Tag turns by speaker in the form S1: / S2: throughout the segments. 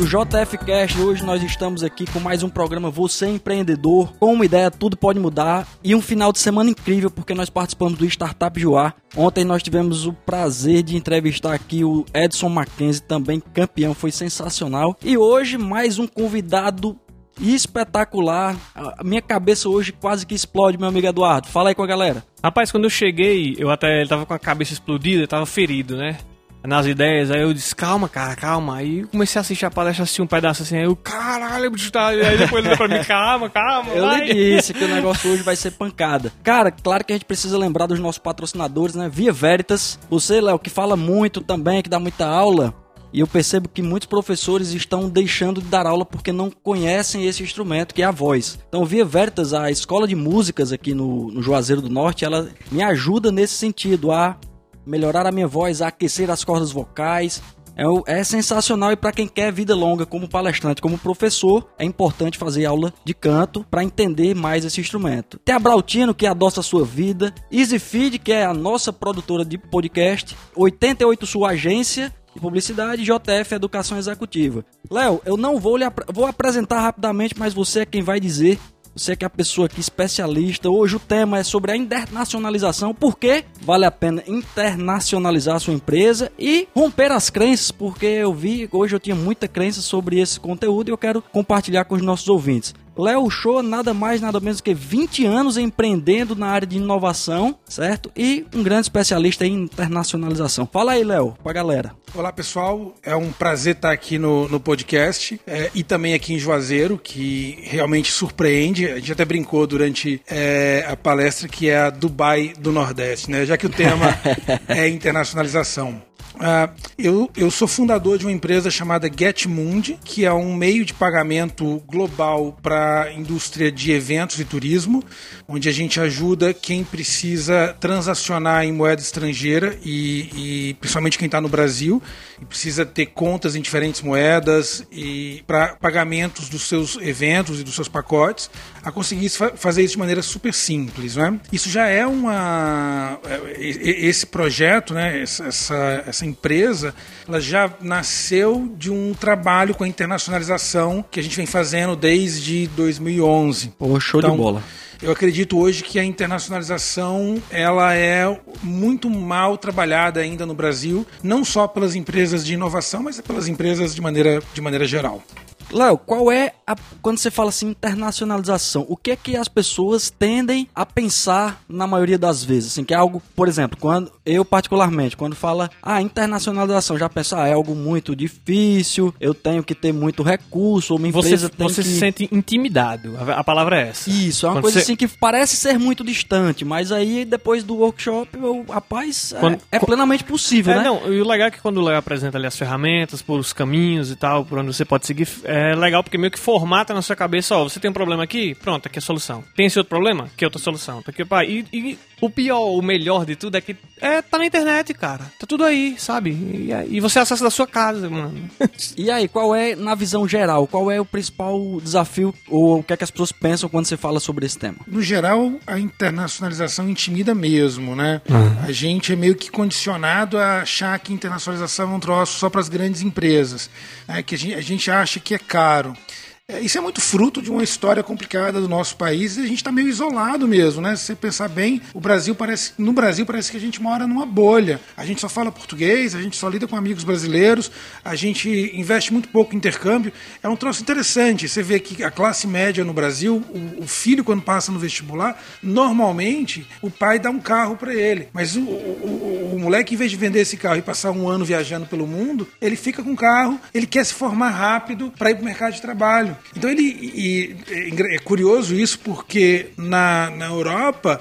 S1: do JF Cast. Hoje nós estamos aqui com mais um programa Você Empreendedor. Com uma ideia, tudo pode mudar. E um final de semana incrível, porque nós participamos do Startup Joar. Ontem nós tivemos o prazer de entrevistar aqui o Edson Mackenzie, também campeão, foi sensacional. E hoje mais um convidado espetacular. A minha cabeça hoje quase que explode, meu amigo Eduardo. Fala aí com a galera.
S2: Rapaz, quando eu cheguei, eu até tava com a cabeça explodida, tava ferido, né? Nas ideias, aí eu disse, calma, cara, calma. Aí comecei a assistir a palestra, assisti um pedaço assim, aí eu, caralho, bicho, tá. Aí depois ele pra mim, calma, calma.
S1: Eu vai. lhe disse que o negócio hoje vai ser pancada. Cara, claro que a gente precisa lembrar dos nossos patrocinadores, né? Via Veritas. Você, Léo, que fala muito também, que dá muita aula. E eu percebo que muitos professores estão deixando de dar aula porque não conhecem esse instrumento que é a voz. Então, Via Veritas, a escola de músicas aqui no, no Juazeiro do Norte, ela me ajuda nesse sentido a melhorar a minha voz, aquecer as cordas vocais. É, é sensacional e para quem quer vida longa como palestrante, como professor, é importante fazer aula de canto para entender mais esse instrumento. Tem a Brautino, que adoça a sua vida, EasyFeed, que é a nossa produtora de podcast, 88 sua agência de publicidade, JF Educação Executiva. Léo, eu não vou lhe ap vou apresentar rapidamente, mas você é quem vai dizer você que é a pessoa aqui especialista. Hoje o tema é sobre a internacionalização. Por que vale a pena internacionalizar a sua empresa e romper as crenças? Porque eu vi, hoje eu tinha muita crença sobre esse conteúdo e eu quero compartilhar com os nossos ouvintes. Léo Show, nada mais, nada menos que 20 anos empreendendo na área de inovação, certo? E um grande especialista em internacionalização. Fala aí, Léo, pra galera.
S3: Olá, pessoal. É um prazer estar aqui no, no podcast é, e também aqui em Juazeiro, que realmente surpreende. A gente até brincou durante é, a palestra que é a Dubai do Nordeste, né? Já que o tema é internacionalização. Uh, eu, eu sou fundador de uma empresa chamada GetMundi, que é um meio de pagamento global para a indústria de eventos e turismo, onde a gente ajuda quem precisa transacionar em moeda estrangeira e, e principalmente quem está no Brasil e precisa ter contas em diferentes moedas e para pagamentos dos seus eventos e dos seus pacotes, a conseguir fazer isso de maneira super simples, né? Isso já é uma é, esse projeto, né? Essa, essa empresa, ela já nasceu de um trabalho com a internacionalização que a gente vem fazendo desde 2011.
S1: Pô, show então, de bola.
S3: Eu acredito hoje que a internacionalização ela é muito mal trabalhada ainda no Brasil, não só pelas empresas de inovação, mas pelas empresas de maneira, de maneira geral.
S1: Léo, qual é a, quando você fala assim internacionalização, o que é que as pessoas tendem a pensar na maioria das vezes, assim, que é algo, por exemplo, quando eu particularmente, quando fala ah, internacionalização, já pensa, ah, é algo muito difícil, eu tenho que ter muito recurso, uma empresa
S2: você,
S1: tem
S2: você
S1: que...
S2: se sente intimidado, a, a palavra é essa.
S1: Isso, é uma quando coisa você... assim que parece ser muito distante, mas aí depois do workshop, eu, rapaz, é, quando, é, é plenamente possível,
S2: é,
S1: né?
S2: Não, e o legal é que quando o Léo apresenta ali as ferramentas, por os caminhos e tal, por onde você pode seguir, é, é legal porque meio que formata na sua cabeça, ó, você tem um problema aqui, pronto, aqui é a solução. Tem esse outro problema? Aqui é outra solução. Tá aqui, pá. E, e o pior, o melhor de tudo é que é, tá na internet, cara. Tudo aí, sabe? E, e você acessa da sua casa, mano.
S1: e aí, qual é, na visão geral, qual é o principal desafio ou o que é que as pessoas pensam quando você fala sobre esse tema?
S3: No geral, a internacionalização intimida mesmo, né? Uhum. A gente é meio que condicionado a achar que internacionalização é um troço só para as grandes empresas, né? que a gente, a gente acha que é caro. É, isso é muito fruto de uma história complicada do nosso país e a gente está meio isolado mesmo, né? Se você pensar bem, o Brasil parece, no Brasil parece que a gente mora numa bolha. A gente só fala português, a gente só lida com amigos brasileiros, a gente investe muito pouco em intercâmbio. É um troço interessante. Você vê que a classe média no Brasil, o, o filho quando passa no vestibular, normalmente o pai dá um carro para ele, mas o, o, o, moleque, em vez de vender esse carro e passar um ano viajando pelo mundo, ele fica com o carro, ele quer se formar rápido para ir para o mercado de trabalho. Então ele e, é curioso isso porque na, na Europa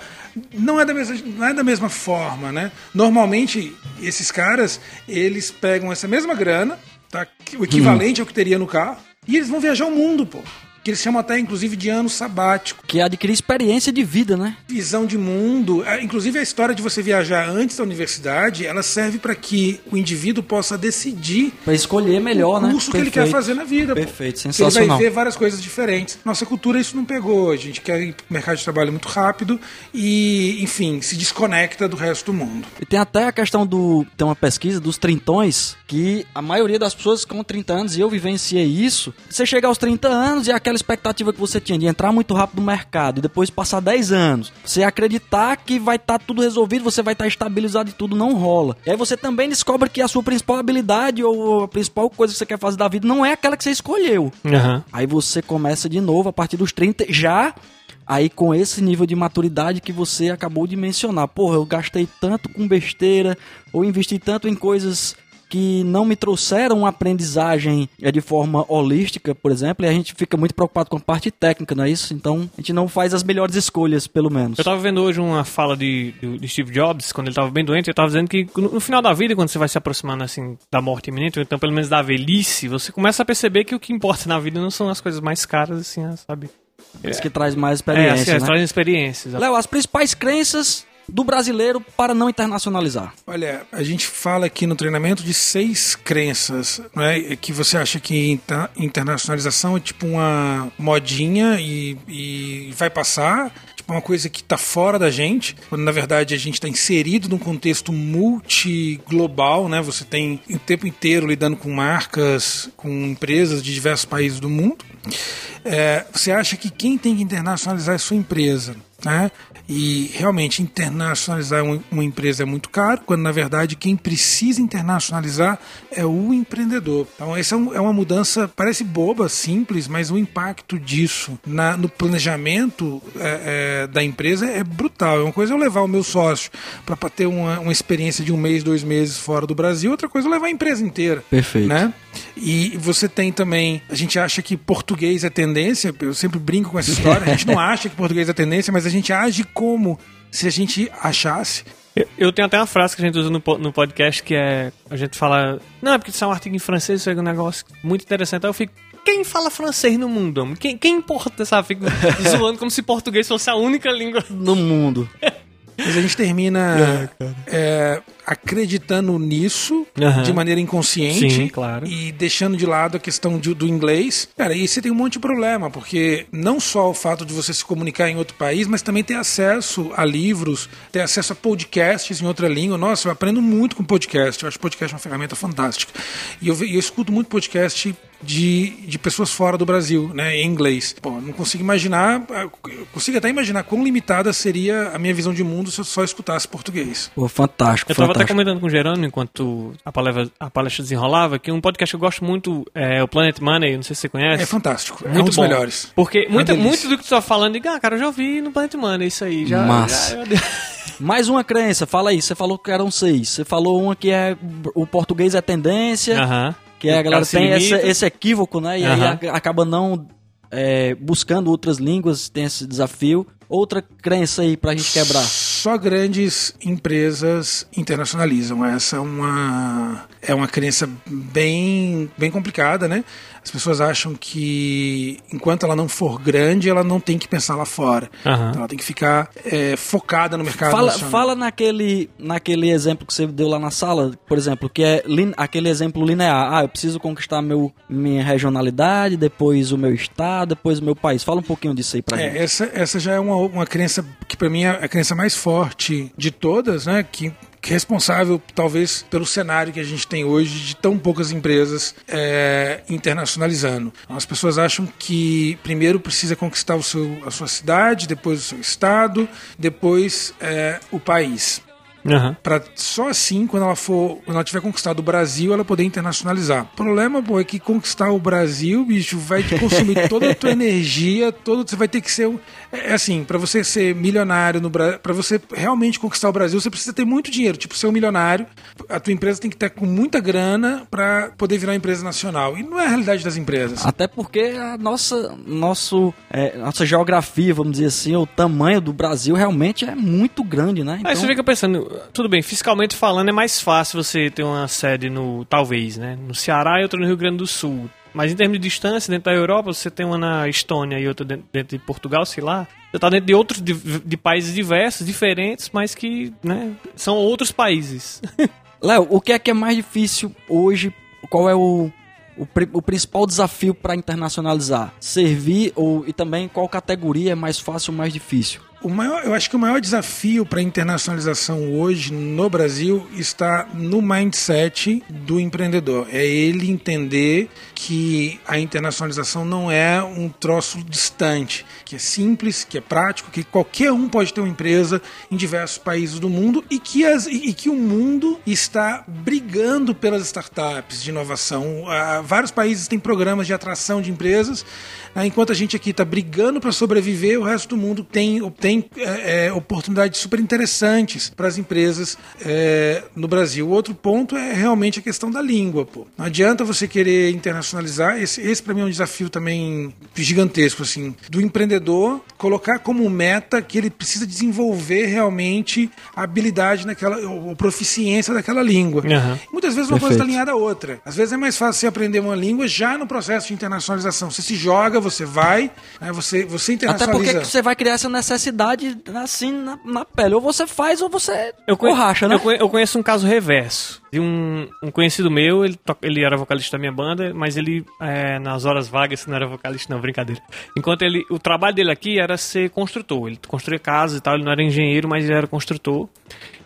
S3: não é, da mesma, não é da mesma forma, né? Normalmente esses caras eles pegam essa mesma grana, tá? o equivalente hum. ao que teria no carro, e eles vão viajar o mundo, pô. Que eles chamam até inclusive de ano sabático.
S1: Que é adquirir experiência de vida, né?
S3: Visão de mundo, é, inclusive a história de você viajar antes da universidade, ela serve para que o indivíduo possa decidir
S1: para escolher melhor,
S3: o
S1: né?
S3: curso que ele quer fazer na vida.
S1: Perfeito,
S3: pô.
S1: sensacional.
S3: Ele vai ver várias coisas diferentes. Nossa cultura isso não pegou. A gente quer ir pro mercado de trabalho muito rápido e, enfim, se desconecta do resto do mundo.
S1: E tem até a questão do. Tem uma pesquisa dos trintões que a maioria das pessoas com 30 anos, e eu vivenciei isso, você chega aos 30 anos e aquela expectativa que você tinha de entrar muito rápido no mercado e depois passar 10 anos, você acreditar que vai estar tá tudo resolvido, você vai estar tá estabilizado e tudo não rola. E aí você também descobre que a sua principal habilidade ou a principal coisa que você quer fazer da vida não é aquela que você escolheu.
S2: Uhum.
S1: Aí você começa de novo a partir dos 30 já aí com esse nível de maturidade que você acabou de mencionar. Porra, eu gastei tanto com besteira, ou investi tanto em coisas que não me trouxeram uma aprendizagem é, de forma holística, por exemplo, e a gente fica muito preocupado com a parte técnica, não é isso? Então, a gente não faz as melhores escolhas, pelo menos.
S2: Eu tava vendo hoje uma fala de, de Steve Jobs, quando ele tava bem doente, ele tava dizendo que no final da vida, quando você vai se aproximando, assim, da morte iminente, ou então pelo menos da velhice, você começa a perceber que o que importa na vida não são as coisas mais caras, assim, sabe?
S1: Isso que traz mais experiência,
S2: é, assim,
S1: né?
S2: traz experiências.
S1: Léo, as principais crenças do brasileiro para não internacionalizar?
S3: Olha, a gente fala aqui no treinamento de seis crenças, não é? Que você acha que internacionalização é tipo uma modinha e, e vai passar, tipo uma coisa que está fora da gente, quando na verdade a gente está inserido num contexto multiglobal, né? Você tem o tempo inteiro lidando com marcas, com empresas de diversos países do mundo. É, você acha que quem tem que internacionalizar é sua empresa? Né? E realmente internacionalizar uma empresa é muito caro, quando na verdade quem precisa internacionalizar é o empreendedor. Então, essa é, é uma mudança, parece boba, simples, mas o impacto disso na, no planejamento é, é, da empresa é brutal. É uma coisa eu levar o meu sócio para ter uma, uma experiência de um mês, dois meses fora do Brasil, outra coisa eu levar a empresa inteira.
S1: Perfeito.
S3: Né? E você tem também, a gente acha que português é tendência, eu sempre brinco com essa história, a gente não acha que português é tendência, mas a gente age como se a gente achasse.
S2: Eu tenho até uma frase que a gente usa no, no podcast que é. A gente fala. Não, é porque isso é um artigo em francês, isso é um negócio muito interessante. Aí eu fico. Quem fala francês no mundo, homem? Quem, quem importa, sabe? Fico zoando como se português fosse a única língua
S1: no mundo.
S3: Mas a gente termina é, é, acreditando nisso de maneira inconsciente
S2: Sim, claro.
S3: e deixando de lado a questão de- do inglês. Cara, e você tem um monte de problema, porque não só o fato de você se comunicar em outro país, mas também ter acesso a livros, ter acesso a podcasts em outra língua. Nossa, eu aprendo muito com podcast. Eu acho podcast uma ferramenta fantástica. E eu, eu escuto muito podcast de, de pessoas fora do Brasil, né, em inglês. Pô, não consigo imaginar, eu consigo até imaginar quão limitada seria a minha visão de mundo se eu só escutasse português.
S1: Pô, fantástico,
S2: Eu tava até comentando com o Gerônimo enquanto a palestra, a palestra desenrolava que um podcast que eu gosto muito é o Planet Money, não sei se você conhece.
S3: É fantástico, é um
S2: Muito
S3: dos
S2: bom.
S3: melhores.
S2: Porque muito,
S3: delícia.
S2: muito do que tu tá falando, diga, ah, cara, eu já ouvi no Planet Money isso aí. Já,
S1: Massa.
S2: já-
S1: Mais uma crença, fala aí. Você falou que eram seis. Você falou uma que é o português é tendência,
S2: Aham.
S1: que é, a galera tem esse, equívoco, né? E aí
S2: Aham.
S1: a- acaba não é, buscando outras línguas, tem esse desafio. Outra crença aí pra gente quebrar.
S3: Só grandes empresas internacionalizam. Essa é uma, é uma crença bem, bem complicada, né? As pessoas acham que enquanto ela não for grande, ela não tem que pensar lá fora.
S2: Aham.
S3: Então ela tem que ficar é, focada no mercado
S1: Fala,
S3: nacional.
S1: fala naquele, naquele exemplo que você deu lá na sala, por exemplo, que é lin- aquele exemplo linear. Ah, eu preciso conquistar meu, minha regionalidade, depois o meu estado, depois o meu país. Fala um pouquinho disso aí pra gente.
S3: É, essa, essa já é uma, uma crença que para mim é a crença mais forte de todas, né? Que, responsável talvez pelo cenário que a gente tem hoje de tão poucas empresas é, internacionalizando. As pessoas acham que primeiro precisa conquistar o seu, a sua cidade, depois o seu estado, depois é, o país.
S2: Aham.
S3: Pra só assim, quando ela for, quando ela tiver conquistado o Brasil, ela poder internacionalizar. O problema, pô, é que conquistar o Brasil, bicho, vai te consumir toda a tua energia, todo, você vai ter que ser, um- é assim, pra você ser milionário no Brasil, para você realmente conquistar o Brasil, você precisa ter muito dinheiro, tipo ser um milionário. A tua empresa tem que estar com muita grana pra poder virar uma empresa nacional. E não é a realidade das empresas.
S1: Até porque a nossa, nosso, é, nossa geografia, vamos dizer assim, o tamanho do Brasil realmente é muito grande, né?
S2: Aí você fica pensando, tudo bem, fiscalmente falando é mais fácil você ter uma sede no, talvez, né? No Ceará e outra no Rio Grande do Sul. Mas em termos de distância, dentro da Europa, você tem uma na Estônia e outra dentro, de Portugal, sei lá. Você está dentro de outros de, de, países diversos, diferentes, mas que né, são outros países.
S1: Léo, o que é que é mais difícil hoje? Qual é o, o, o principal desafio para internacionalizar? Servir ou e também qual categoria é mais fácil ou mais difícil?
S3: O maior, eu acho que o maior desafio para a internacionalização hoje no Brasil está no mindset do empreendedor. É ele entender que a internacionalização não é um troço distante, que é simples, que é prático, que qualquer um pode ter uma empresa em diversos países do mundo e que, as, e que o mundo está brigando pelas startups de inovação. Uh, vários países têm programas de atração de empresas? Enquanto a gente aqui está brigando para sobreviver, o resto do mundo tem, tem é, é, oportunidades super interessantes para as empresas é, no Brasil. Outro ponto é realmente a questão da língua. Pô. Não adianta você querer internacionalizar. Esse, esse para mim é um desafio também gigantesco, assim, do empreendedor colocar como meta que ele precisa desenvolver realmente a habilidade naquela, ou proficiência daquela língua. Uhum. Muitas vezes uma Perfeito. coisa está alinhada à outra. Às vezes é mais fácil você aprender uma língua já no processo de internacionalização. Você se joga você vai, né, você, você internacionaliza.
S1: Até porque você vai criar essa necessidade assim na, na pele. Ou você faz ou você eu racha, né?
S2: Eu conheço um caso reverso. De um, um conhecido meu, ele, ele era vocalista da minha banda, mas ele, é, nas horas vagas, não era vocalista, não, brincadeira. Enquanto ele, o trabalho dele aqui era ser construtor. Ele construía casas e tal, ele não era engenheiro, mas ele era construtor.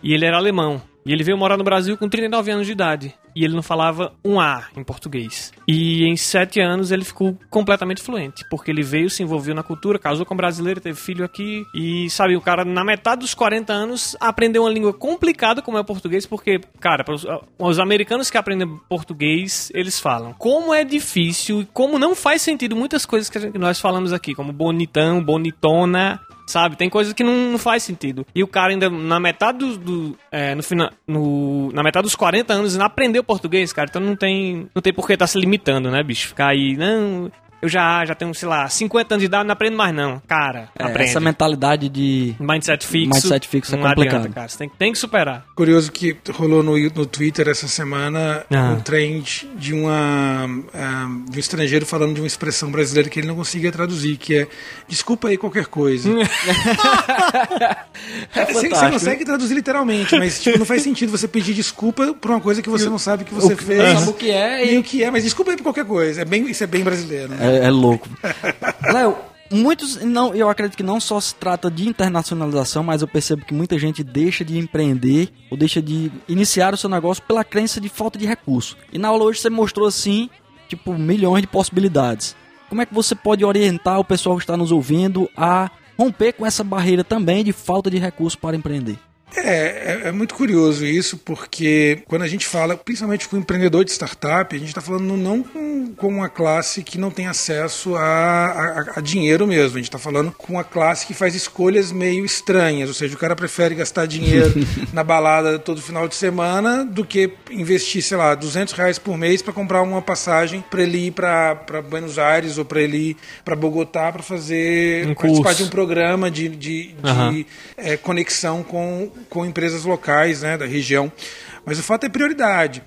S2: E ele era alemão. E ele veio morar no Brasil com 39 anos de idade. E ele não falava um A em português. E em sete anos ele ficou completamente fluente. Porque ele veio, se envolveu na cultura, casou com um brasileiro, teve filho aqui. E, sabe, o cara, na metade dos 40 anos, aprendeu uma língua complicada como é o português. Porque, cara, os, os americanos que aprendem português, eles falam. Como é difícil e como não faz sentido muitas coisas que nós falamos aqui. Como bonitão, bonitona, Sabe? Tem coisas que não, não, faz sentido. E o cara ainda, na metade do. do é, no final. No, na metade dos 40 anos, não aprendeu português, cara. Então não tem. Não tem por que tá se limitando, né, bicho? Ficar aí. Não, eu já, já tenho, sei lá, 50 anos de idade, não aprendo mais não. Cara, é, aprende.
S1: Essa mentalidade de...
S2: Mindset fixo.
S1: Mindset fixo é complicado. Adianta,
S2: cara. Você tem, tem que superar.
S3: Curioso que rolou no, no Twitter essa semana ah. um trend de, uma, um, de um estrangeiro falando de uma expressão brasileira que ele não conseguia traduzir, que é desculpa aí qualquer coisa. é você, você, consegue traduzir literalmente, mas tipo, não faz sentido você pedir desculpa por uma coisa que você não sabe que você
S1: o,
S3: fez.
S1: Não sabe o que é.
S3: E... e o que é, mas desculpa aí por qualquer coisa. É bem, isso é bem brasileiro. Né?
S1: É é, louco. Léo, muitos não eu acredito que não só se trata de internacionalização mas eu percebo que muita gente deixa de empreender ou deixa de iniciar o seu negócio pela crença de falta de recurso. E na aula hoje você mostrou assim tipo milhões de possibilidades. Como é que você pode orientar o pessoal que está nos ouvindo a romper com essa barreira também de falta de recurso para empreender
S3: é, é, é, muito curioso isso, porque quando a gente fala, principalmente com empreendedor de startup, a gente está falando não com, com uma classe que não tem acesso a, a, a dinheiro mesmo, a gente está falando com uma classe que faz escolhas meio estranhas, ou seja, o cara prefere gastar dinheiro na balada todo final de semana do que investir, sei lá, 200 reais por mês para comprar uma passagem para ele ir para Buenos Aires ou para ele ir para Bogotá para fazer
S2: um
S3: participar
S2: curso.
S3: de um programa de, de, de uhum. é, conexão com com empresas locais né, da região. Mas o fato é prioridade.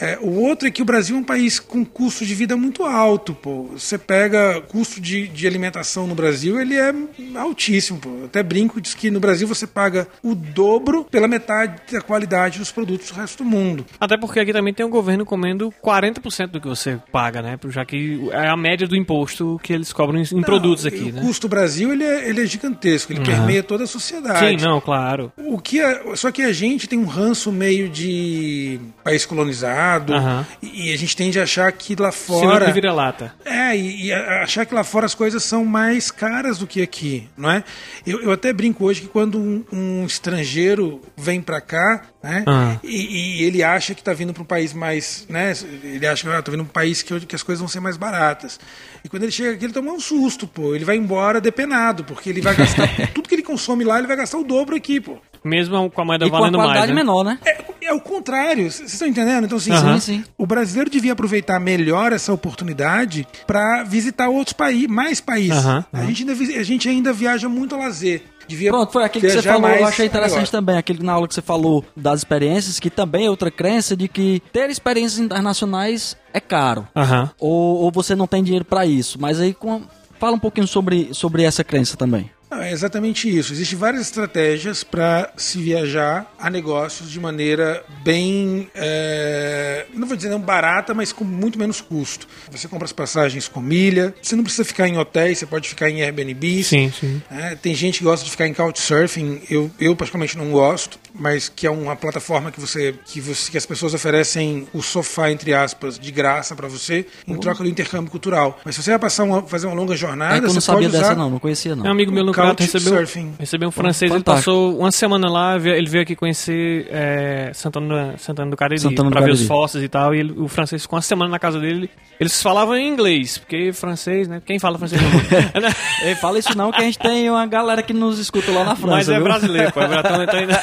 S3: É, o outro é que o Brasil é um país com custo de vida muito alto. Pô. Você pega custo de, de alimentação no Brasil, ele é altíssimo. Pô. Eu até brinco, diz que no Brasil você paga o dobro pela metade da qualidade dos produtos do resto do mundo.
S2: Até porque aqui também tem o um governo comendo 40% do que você paga, né? Já que é a média do imposto que eles cobram em, não, produtos aqui.
S3: O
S2: né?
S3: custo do Brasil ele é, ele é gigantesco, ele uhum. permeia toda a sociedade.
S2: Sim, não, claro.
S3: O que é, só que a gente tem um ranço meio de país colonizado Uhum. E, a gente tende a achar que lá fora.
S2: vira-lata.
S3: É, e, e, achar que lá fora as coisas são mais caras do que aqui, não é? Eu, eu até brinco hoje que quando um, um estrangeiro vem para cá, né? Uhum. E, e, ele acha que está vindo para um país mais, né? Ele acha que ah, vindo para um país que, que as coisas vão ser mais baratas. E quando ele chega aqui, ele toma um susto, pô. Ele vai embora depenado, porque ele vai gastar tudo que ele consome lá, ele vai gastar o dobro aqui, pô.
S2: Mesmo com a moeda
S1: e
S2: valendo
S1: com a qualidade
S2: mais,
S1: né? menor, né?
S3: É, o contrário. Vocês estão entendendo? Então, assim.
S1: Sim, sim.
S3: o brasileiro devia aproveitar melhor essa oportunidade para visitar outros países, mais países. A, gente ainda, a gente ainda viaja muito a lazer. Devia
S1: Pronto, foi aquilo que você falou, eu achei interessante
S3: negócio.
S1: também, aquele na aula que você falou das experiências, que também é outra crença de que ter experiências internacionais é caro. Ou, ou você não tem dinheiro pra isso. Mas aí com- fala um pouquinho sobre, sobre essa crença também.
S3: Não, é exatamente isso. Existem várias estratégias para se viajar a negócios de maneira bem, é, não vou dizer não barata, mas com muito menos custo. Você compra as passagens com milha, você não precisa ficar em hotéis, você pode ficar em Airbnb.
S2: Sim, sim.
S3: É, tem gente que gosta de ficar em Couchsurfing, eu, eu particularmente não gosto, mas que é uma plataforma que você, que você que as pessoas oferecem o sofá entre aspas de graça para você em troca do intercâmbio cultural. Mas se você vai passar uma, fazer uma longa jornada,
S1: é eu não sabia
S3: pode usar
S1: dessa não, não conhecia não.
S2: Um amigo meu no Crato recebeu, recebeu um francês, ele
S1: Fantástico.
S2: passou uma semana lá, ele veio aqui conhecer é, Santana, Santana do Cariri,
S1: Santana
S2: pra ver os
S1: Cariri.
S2: fósseis e tal, e ele- o francês ficou uma semana na casa dele, eles falavam em inglês, porque francês, né, quem fala francês não
S1: fala isso não, que a gente tem uma galera que nos escuta lá na França.
S2: Mas é
S1: viu?
S2: brasileiro, pô, é brasileiro, então ainda...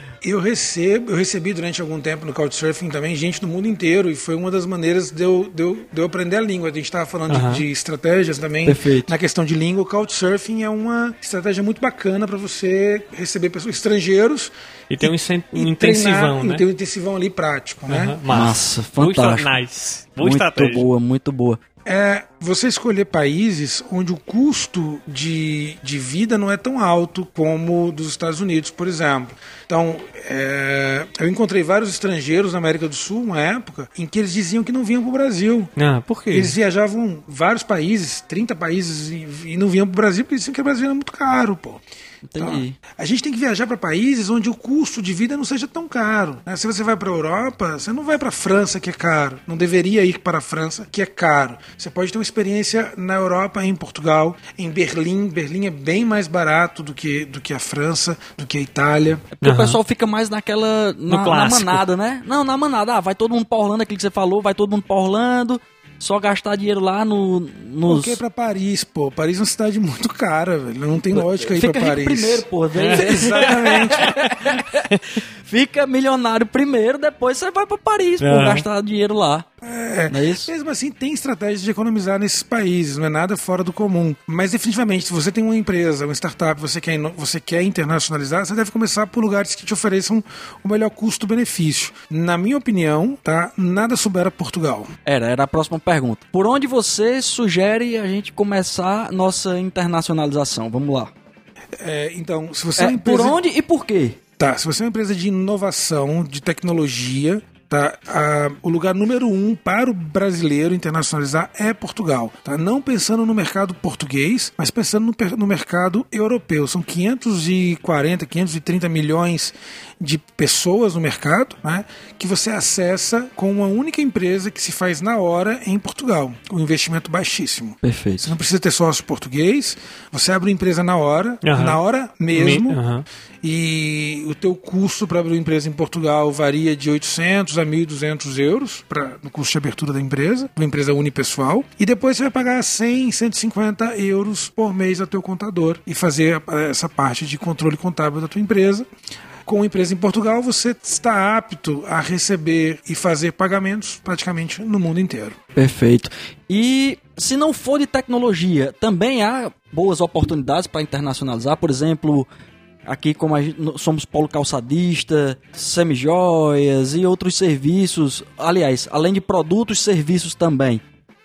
S3: Eu recebo, eu recebi durante algum tempo no Couchsurfing também gente do mundo inteiro e foi uma das maneiras de eu, de eu, de eu aprender a língua. A gente estava falando de- de, estratégias também
S1: Perfeito.
S3: na questão de língua. O Couchsurfing é uma estratégia muito bacana para você receber pessoas estrangeiros
S2: E tem um, um
S3: e
S2: intensivão,
S3: treinar,
S2: né?
S3: E tem um intensivão ali prático, né?
S1: Massa, fantástico.
S2: Nice. Boa
S1: muito
S2: estratégia.
S1: boa, muito boa.
S3: É você escolher países onde o custo de, de vida não é tão alto como o dos Estados Unidos, por exemplo. Então, é, eu encontrei vários estrangeiros na América do Sul, uma época, em que eles diziam que não vinham para o Brasil.
S2: Ah, por quê?
S3: Eles viajavam vários países, 30 países, e, e não vinham para o Brasil porque diziam que o Brasil era muito caro, pô.
S1: Entendi.
S3: A gente tem que viajar para países onde o custo de vida não seja tão caro. né? Se você vai para a Europa, você não vai para a França, que é caro. Não deveria ir para a França, que é caro. Você pode ter uma experiência na Europa, em Portugal, em Berlim. Berlim é bem mais barato do que, do que a França, do que a Itália.
S1: É porque
S2: Aham.
S1: o pessoal fica mais naquela. Na, na manada, né? Não, na manada. Ah, vai todo mundo pra Orlando, aquilo que você falou, vai todo mundo pra Orlando. Só gastar dinheiro lá no, nos.
S3: Porque para Paris, pô. Paris é uma cidade muito cara, velho. Não tem lógica ir
S1: Fica
S3: para
S1: rico
S3: Paris.
S1: primeiro, pô. Vem,
S3: Exatamente.
S1: Fica milionário primeiro, depois você vai pra Paris, pô,
S2: Aham.
S1: gastar dinheiro lá.
S3: É,
S1: Não é isso?
S3: Mesmo assim, tem estratégias de economizar nesses países, não é nada fora do comum. Mas definitivamente, se você tem uma empresa, uma startup, você quer, você quer internacionalizar, você deve começar por lugares que te ofereçam o melhor custo-benefício. Na minha opinião, tá? Nada supera Portugal.
S1: Era, era a próxima pergunta. Por onde você sugere a gente começar nossa internacionalização? Vamos lá.
S3: É, então, se você é,
S1: É,
S3: empresa...
S1: por onde e por quê?
S3: Tá, se você é uma empresa de inovação, de tecnologia, tá? Ah, o lugar número um para o brasileiro internacionalizar é Portugal. Tá? Não pensando no mercado português, mas pensando no, no mercado europeu. São 540, 530 milhões de pessoas no mercado, né? Que você acessa com uma única empresa que se faz na hora em Portugal, com um investimento baixíssimo. Você
S1: Perfeito.
S3: não precisa ter sócio português, você abre uma empresa na hora,
S2: Aham.
S3: na hora mesmo,
S2: Me- aham.
S3: e o teu custo para abrir uma empresa em Portugal varia de 800 a 1.200 euros pra, no custo de abertura da empresa, uma empresa unipessoal. E depois você vai pagar 100, 150 euros por mês ao teu contador e fazer eh, essa parte de controle contábil da tua empresa. Com empresa em Portugal, você está apto a receber e fazer pagamentos praticamente no mundo inteiro.
S1: Perfeito. E se não for de tecnologia, também há boas oportunidades para internacionalizar, por exemplo, aqui como gente, somos polo calçadista, semijoias e outros serviços, aliás, além de produtos, serviços também.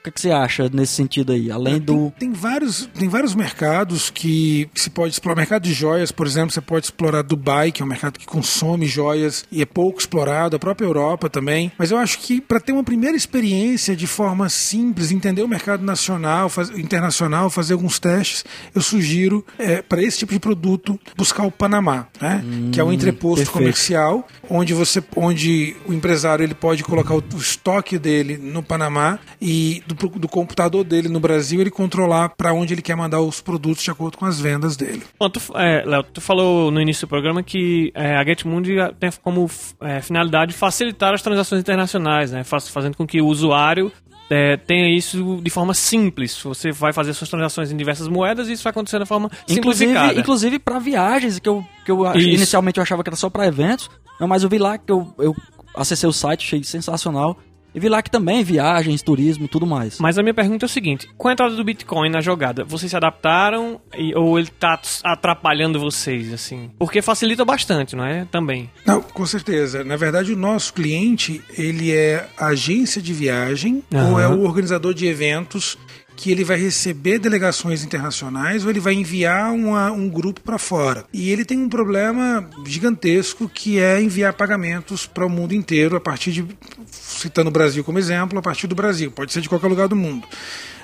S1: O que, que você acha nesse sentido aí? Além do
S3: Tem, tem vários, tem vários mercados que se pode explorar. O mercado de joias, por exemplo, você pode explorar Dubai, que é um mercado que consome joias e é pouco explorado, a própria Europa também. Mas eu acho que para ter uma primeira experiência de forma simples, entender o mercado nacional, faz- internacional, fazer alguns testes, eu sugiro para esse tipo de produto buscar o Panamá, né? que é um entreposto
S1: perfeito.
S3: comercial, onde você, onde o empresário ele pode colocar o, o estoque dele no Panamá e do, pro- do computador dele no Brasil ele controlar para onde ele quer mandar os produtos de acordo com as vendas dele.
S2: Bom, tu, é, Léo, tu falou no início do programa que é, a GetMundi tem como é, finalidade facilitar as transações internacionais, né? Faz- fazendo com que o usuário é, tenha isso de forma simples. Você vai fazer suas transações em diversas moedas e isso vai acontecer de forma
S1: Inclusive,
S2: simplificada.
S1: inclusive para viagens, que eu, que eu
S2: Isso.
S1: inicialmente eu achava que era só para eventos, mas eu vi lá que eu, eu acessei o site, achei sensacional. E vi lá que também viagens, turismo, tudo mais.
S2: Mas a minha pergunta é o seguinte: com a entrada do Bitcoin na jogada, vocês se adaptaram e, ou ele tá atrapalhando vocês, assim? Porque facilita bastante, não é? Também.
S3: Não, com certeza. Na verdade, o nosso cliente, ele é agência de viagem uhum. ou é o organizador de eventos que ele vai receber delegações internacionais ou ele vai enviar uma, um grupo para fora. E ele tem um problema gigantesco que é enviar pagamentos para o mundo inteiro a partir de, citando o Brasil como exemplo, a partir do Brasil, pode ser de qualquer lugar do mundo.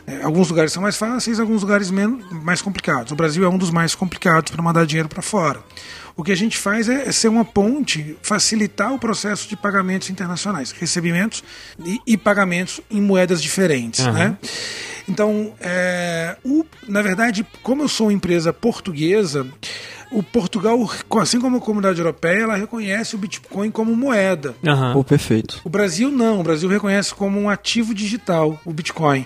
S3: É, alguns lugares são mais fáceis, alguns lugares menos, mais complicados. O Brasil é um dos mais complicados para mandar dinheiro para fora. O que a gente faz é, é, ser uma ponte, facilitar o processo de pagamentos internacionais, recebimentos e, e pagamentos em moedas diferentes. Uhum. Né? Então, é, o, na verdade, como eu sou uma empresa portuguesa, o Portugal, assim como a comunidade europeia, ela reconhece o Bitcoin como moeda.
S1: Uhum. Oh, perfeito.
S3: O Brasil não, o Brasil reconhece como um ativo digital o Bitcoin.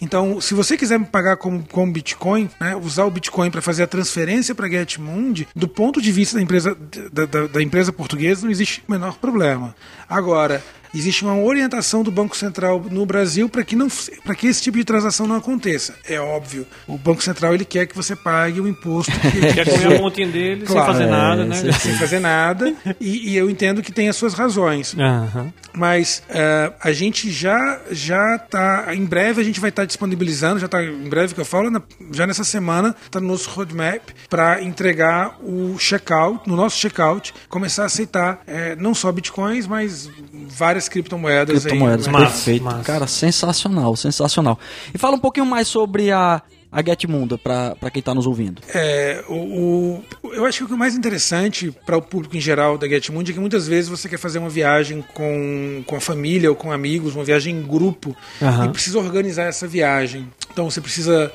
S3: Então, se você quiser me pagar como, como Bitcoin, né, usar o Bitcoin para fazer a transferência para Getmundi, do ponto de vista da empresa, da, da, da empresa portuguesa, não existe o menor problema. Agora, existe uma orientação do Banco Central no Brasil para que não para que esse tipo de transação não aconteça. É óbvio, o Banco Central ele quer que você pague o imposto. Que
S2: quer comer a pontinha dele claro, sem fazer nada, né?
S3: Sem, sem fazer nada. E, e, eu entendo que tem as suas razões.
S2: Uhum.
S3: Mas uh, a gente já já tá em breve a gente vai estar tá disponibilizando, já está em breve que eu falo, na, já nessa semana está no nosso roadmap para entregar o checkout, no nosso checkout, começar a aceitar é, não só bitcoins, mas várias várias criptomoedas.
S1: Criptomoedas, aí, perfeito. Massa. Cara, sensacional, sensacional. E fala um pouquinho mais sobre a, a Getmundo para quem está nos ouvindo?
S3: É, o, o, eu acho que o mais interessante para o público em geral da Getmundo é que muitas vezes você quer fazer uma viagem com, com a família ou com amigos, uma viagem em grupo, uhum. e precisa organizar essa viagem. Então você precisa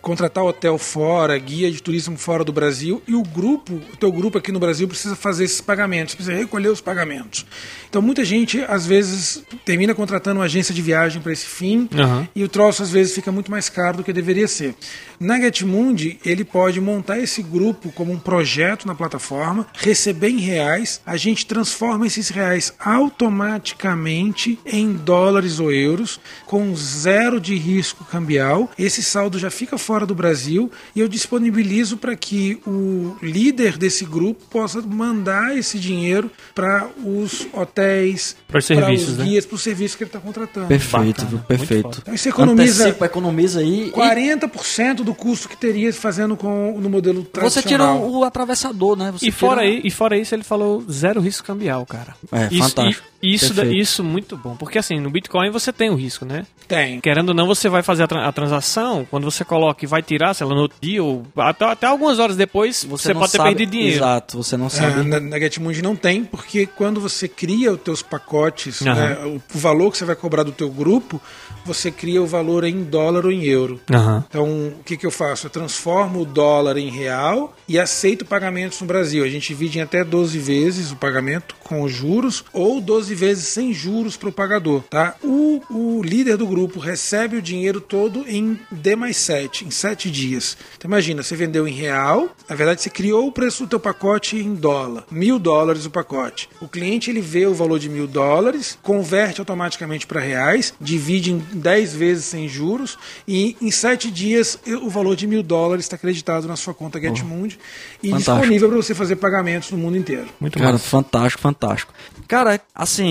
S3: contratar hotel fora, guia de turismo fora do Brasil e o grupo, o teu grupo aqui no Brasil precisa fazer esses pagamentos, precisa recolher os pagamentos. Então muita gente às vezes termina contratando uma agência de viagem para esse fim uhum. e o troço às vezes fica muito mais caro do que deveria ser. Na Getmundi ele pode montar esse grupo como um projeto na plataforma, receber em reais, a gente transforma esses reais automaticamente em dólares ou euros com zero de risco cambial. Esse saldo já fica fora do Brasil e eu disponibilizo para que o líder desse grupo possa mandar esse dinheiro para os hotéis,
S2: para os serviços,
S3: né? guias, para o serviço que ele está contratando.
S1: Perfeito, Bacana, perfeito.
S3: Então, isso economiza,
S1: Antecipa, economiza aí
S3: 40% e... do custo que teria fazendo com no modelo tradicional.
S1: Você tira o, atravessador, né? Você
S2: e, fora aí, e fora isso, ele falou zero risco cambial, cara.
S1: É,
S2: isso,
S1: fantástico.
S2: Isso, isso muito bom, porque assim, no Bitcoin você tem o risco, né?
S3: Tem.
S2: Querendo ou não, você vai fazer a, tra a transação, quando você coloca e vai tirar, sei lá, no dia ou até, até algumas horas depois, você, você pode
S1: sabe,
S2: ter perdido dinheiro.
S1: Exato, você não sabe.
S3: É, na, na Getmundi não tem, porque quando você cria os teus pacotes, uhum. né, o, o, valor que você vai cobrar do teu grupo, você cria o valor em dólar ou em euro.
S2: Uhum.
S3: Então, o que, que eu faço? Eu transformo o dólar em real e aceito pagamentos no Brasil. A gente divide em até 12 vezes o pagamento com os juros ou 12 vezes sem juros para o pagador. Tá? O, o líder do grupo recebe o dinheiro todo em D mais 7, em 7 dias. Então imagina, você vendeu em real, na verdade você criou o preço do teu pacote em dólar, mil dólares o pacote. O cliente ele vê o valor de mil dólares, converte automaticamente para reais, divide em 10 vezes sem juros e em 7 dias o valor de mil dólares está acreditado na sua conta Getmundi oh, e fantástico. disponível para você fazer pagamentos no mundo inteiro.
S1: Muito Cara, fantástico, fantástico. Cara, assim,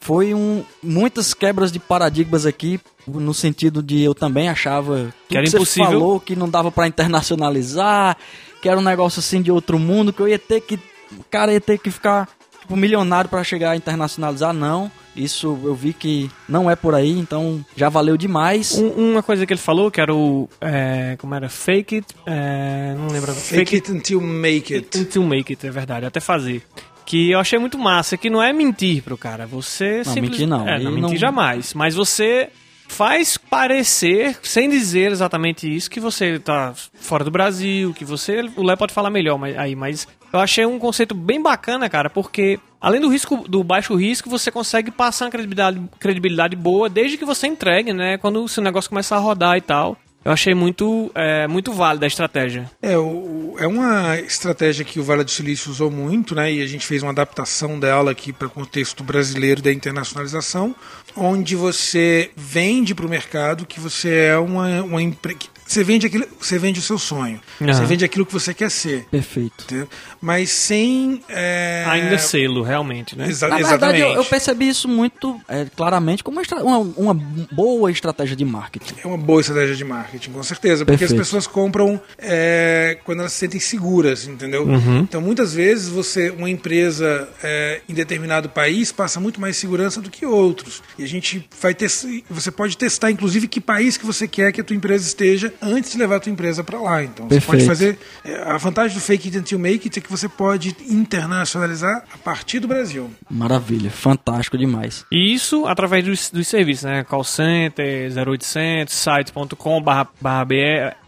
S1: foi um muitas quebras de paradigmas aqui no sentido de eu também achava
S2: que era que impossível. Você
S1: falou que não dava para internacionalizar, que era um negócio assim de outro mundo, que eu ia ter que o cara ia ter que ficar tipo milionário para chegar a internacionalizar, não. Isso eu vi que não é por aí, então já valeu demais.
S2: Um, uma coisa que ele falou, que era o. É, como era? Fake it. É, não lembro.
S3: Fake, fake it until make it.
S2: Until make it, é verdade, até fazer que eu achei muito massa, que não é mentir pro cara. Você
S1: não, mentir não.
S2: É, não mentir não... jamais. Mas você faz parecer, sem dizer exatamente isso, que você tá fora do Brasil, que você. O Léo pode falar melhor mas, aí, mas eu achei um conceito bem bacana, cara, porque além do risco, do baixo risco, você consegue passar uma credibilidade, credibilidade boa desde que você entregue, né? Quando o seu negócio começar a rodar e tal. Eu achei muito, é, muito válida a estratégia.
S3: É, o, é uma estratégia que o Vale do Silício usou muito, né? E a gente fez uma adaptação dela aqui para o contexto brasileiro da internacionalização, onde você vende para o mercado que você é uma, uma empresa você vende aquilo, você vende o seu sonho. Uhum. Você vende aquilo que você quer ser.
S1: Perfeito.
S3: Entendeu? Mas sem. É...
S2: Ainda sê-lo, realmente, né?
S1: Exa Na verdade, eu, eu, percebi isso muito é, claramente como uma, uma, boa estratégia de marketing.
S3: É uma boa estratégia de marketing, com certeza. Porque Perfeito. as pessoas compram é, quando elas se sentem seguras, entendeu? Uhum. Então, muitas vezes, você, uma empresa é, em determinado país passa muito mais segurança do que outros. E a gente vai ter. Você pode testar, inclusive, que país que você quer que a tua empresa esteja antes de levar a tua empresa para lá. Então Perfeito. você pode fazer. É, a vantagem do Fake It Until Make It é que você pode internacionalizar a partir do Brasil.
S1: Maravilha, fantástico demais.
S2: E isso através dos, dos serviços, né? Call Center, 0800, sites.com/br,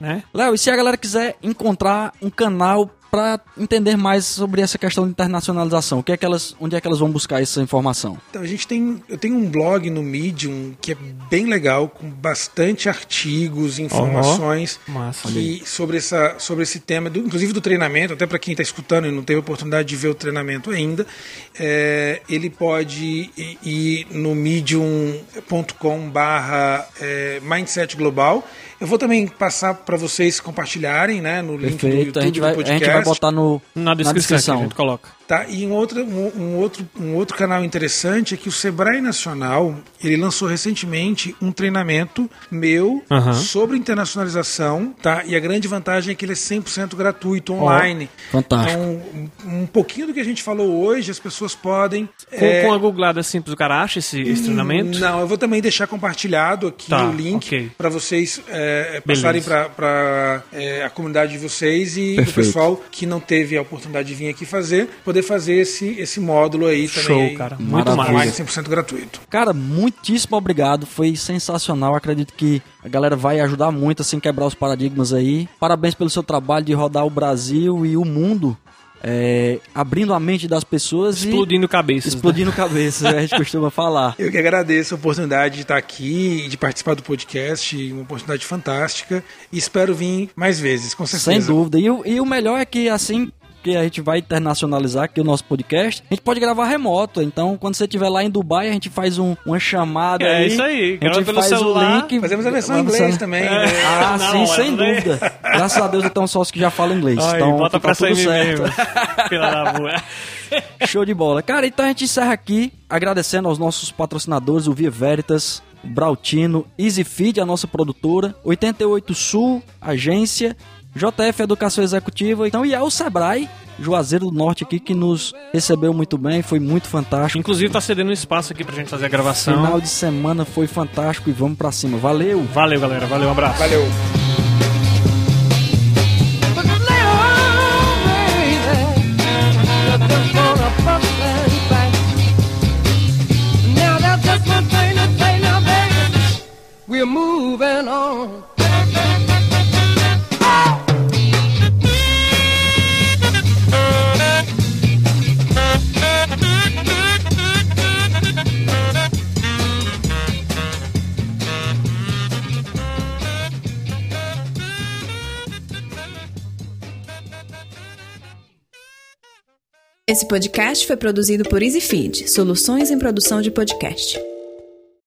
S2: né?
S1: Léo, e se a galera quiser encontrar um canal para entender mais sobre essa questão de internacionalização. O que é que elas, onde é que elas vão buscar essa informação?
S3: Então, a gente tem, eu tenho um blog no Medium que é bem legal, com bastante artigos, informações
S2: uhum.
S3: que, sobre, essa, sobre esse tema, do, inclusive do treinamento, até para quem está escutando e não teve oportunidade de ver o treinamento ainda, é, ele pode ir, ir no medium.com barra é, Mindset Global eu vou também passar para vocês compartilharem, né, no link Perfeito. do YouTube
S1: a gente vai,
S3: do podcast.
S1: A gente vai botar no,
S2: na descrição, na descrição. a gente coloca.
S3: Tá, e um outro, um, um, outro, um outro canal interessante é que o Sebrae Nacional ele lançou recentemente um treinamento meu uhum. sobre internacionalização, tá? E a grande vantagem é que ele é 100% gratuito online.
S1: Oh, fantástico.
S3: Então, um, um, pouquinho do que a gente falou hoje, as pessoas podem.
S2: Com, é... com a googlada simples, o cara acha esse, esse hum, treinamento?
S3: Não, eu vou também deixar compartilhado aqui tá, o link okay. para vocês é, passarem para é, a comunidade de vocês e Perfeito. o pessoal que não teve a oportunidade de vir aqui fazer poder fazer esse, esse módulo aí
S2: Show,
S3: também.
S2: Show, cara.
S3: Muito mais. 100% gratuito.
S1: Cara, muitíssimo obrigado. Foi sensacional. Acredito que a galera vai ajudar muito assim quebrar os paradigmas aí. Parabéns pelo seu trabalho de rodar o Brasil e o mundo é, abrindo a mente das pessoas
S2: explodindo
S1: e
S2: cabeças.
S1: Explodindo né? cabeças, a gente costuma falar.
S3: Eu que agradeço a oportunidade de estar aqui e de participar do podcast, uma oportunidade fantástica. E espero vir mais vezes, com certeza.
S1: Sem dúvida. E, e o melhor é que assim porque a gente vai internacionalizar aqui o nosso podcast, a gente pode gravar remoto. Então, quando você estiver lá em Dubai, a gente faz um, uma chamada.
S2: É
S1: aí,
S2: isso aí.
S1: A gente faz
S2: celular.
S1: o link.
S3: Fazemos a versão em inglês também. É. Né?
S1: Ah, Não, sim, sem né? dúvida. Graças a Deus, então, sócio que já fala inglês.
S2: Ai,
S1: então,
S2: bota pra tudo certo.
S1: Show de bola. Cara, então a gente encerra aqui agradecendo aos nossos patrocinadores, o Via Veritas, Brautino, EasyFeed, a nossa produtora, 88 Sul, agência, JF Educação Executiva, então e ao Sebrae, Juazeiro do Norte aqui que nos recebeu muito bem, foi muito fantástico.
S2: Inclusive tá cedendo um espaço aqui pra gente fazer a gravação.
S1: Final de semana foi fantástico e vamos para cima. Valeu.
S2: Valeu, galera. Valeu, um abraço.
S3: Valeu.
S4: Esse podcast foi produzido por EasyFeed, soluções em produção de podcast.